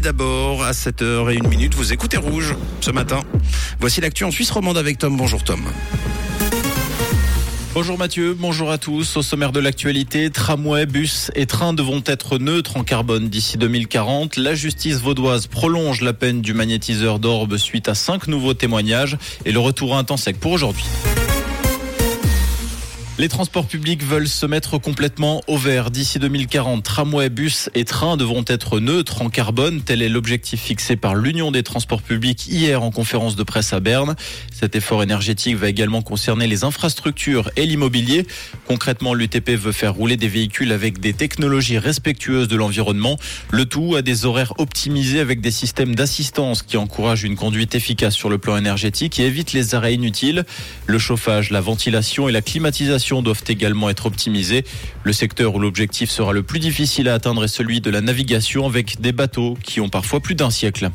D'abord, à 7h01 minute, vous écoutez Rouge ce matin. Voici l'actu en Suisse romande avec Tom. Bonjour Tom. Bonjour Mathieu, bonjour à tous. Au sommaire de l'actualité, tramway, bus et trains devront être neutres en carbone d'ici 2040. La justice vaudoise prolonge la peine du magnétiseur d'orbe suite à cinq nouveaux témoignages et le retour à un temps sec pour aujourd'hui. Les transports publics veulent se mettre complètement au vert d'ici 2040. Tramway, bus et trains devront être neutres en carbone. Tel est l'objectif fixé par l'Union des transports publics hier en conférence de presse à Berne. Cet effort énergétique va également concerner les infrastructures et l'immobilier. Concrètement, l'UTP veut faire rouler des véhicules avec des technologies respectueuses de l'environnement. Le tout à des horaires optimisés avec des systèmes d'assistance qui encouragent une conduite efficace sur le plan énergétique et évitent les arrêts inutiles. Le chauffage, la ventilation et la climatisation doivent également être optimisées. Le secteur où l'objectif sera le plus difficile à atteindre est celui de la navigation avec des bateaux qui ont parfois plus d'un siècle.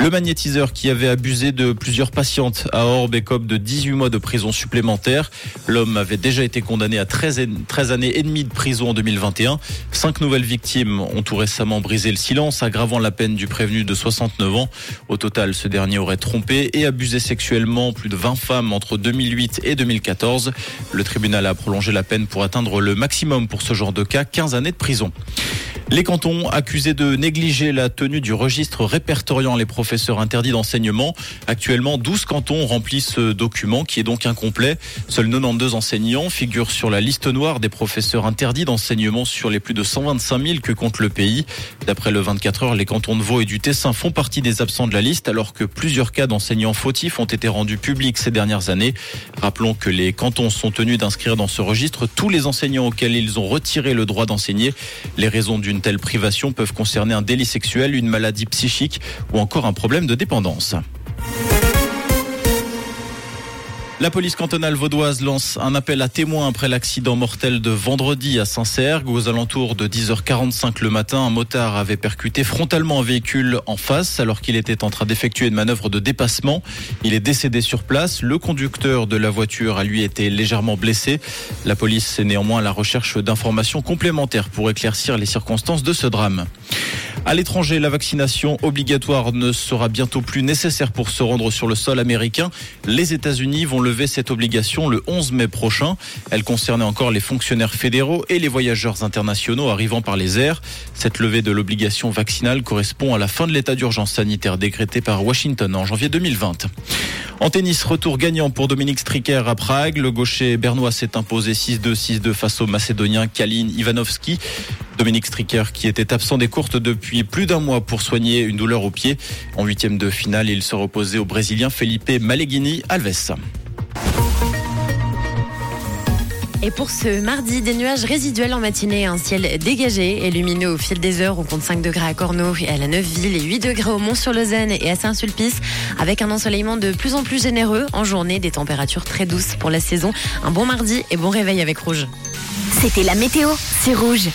Le magnétiseur qui avait abusé de plusieurs patientes à Orbe de 18 mois de prison supplémentaire. L'homme avait déjà été condamné à 13, 13 années et demie de prison en 2021. Cinq nouvelles victimes ont tout récemment brisé le silence, aggravant la peine du prévenu de 69 ans. Au total, ce dernier aurait trompé et abusé sexuellement plus de 20 femmes entre 2008 et 2014. Le tribunal a prolongé la peine pour atteindre le maximum pour ce genre de cas, 15 années de prison. Les cantons accusés de négliger la tenue du registre répertoriant les professeurs interdits d'enseignement. Actuellement, 12 cantons remplissent ce document qui est donc incomplet. Seuls 92 enseignants figurent sur la liste noire des professeurs interdits d'enseignement sur les plus de 125 000 que compte le pays. D'après le 24 heures, les cantons de Vaud et du Tessin font partie des absents de la liste alors que plusieurs cas d'enseignants fautifs ont été rendus publics ces dernières années. Rappelons que les cantons sont tenus d'inscrire dans ce registre tous les enseignants auxquels ils ont retiré le droit d'enseigner. Les raisons d'une telles privations peuvent concerner un délit sexuel, une maladie psychique ou encore un problème de dépendance. La police cantonale vaudoise lance un appel à témoins après l'accident mortel de vendredi à Saint-Sergue. Aux alentours de 10h45 le matin, un motard avait percuté frontalement un véhicule en face alors qu'il était en train d'effectuer une manœuvre de dépassement. Il est décédé sur place. Le conducteur de la voiture a lui été légèrement blessé. La police est néanmoins à la recherche d'informations complémentaires pour éclaircir les circonstances de ce drame. À l'étranger, la vaccination obligatoire ne sera bientôt plus nécessaire pour se rendre sur le sol américain. Les États-Unis vont lever cette obligation le 11 mai prochain. Elle concernait encore les fonctionnaires fédéraux et les voyageurs internationaux arrivant par les airs. Cette levée de l'obligation vaccinale correspond à la fin de l'état d'urgence sanitaire décrété par Washington en janvier 2020. En tennis, retour gagnant pour Dominique Stricker à Prague. Le gaucher bernois s'est imposé 6-2, 6-2 face au macédonien Kalin Ivanovski. Dominique Stricker qui était absent des courtes depuis plus d'un mois pour soigner une douleur au pied. En huitième de finale, il se reposait au Brésilien Felipe Maleghini Alves. Et pour ce mardi, des nuages résiduels en matinée, un ciel dégagé et lumineux au fil des heures. On compte 5 degrés à Corneau et à la Neuville et 8 degrés au Mont-sur-Lausanne et à Saint-Sulpice avec un ensoleillement de plus en plus généreux en journée, des températures très douces pour la saison. Un bon mardi et bon réveil avec Rouge. C'était la météo, c'est Rouge.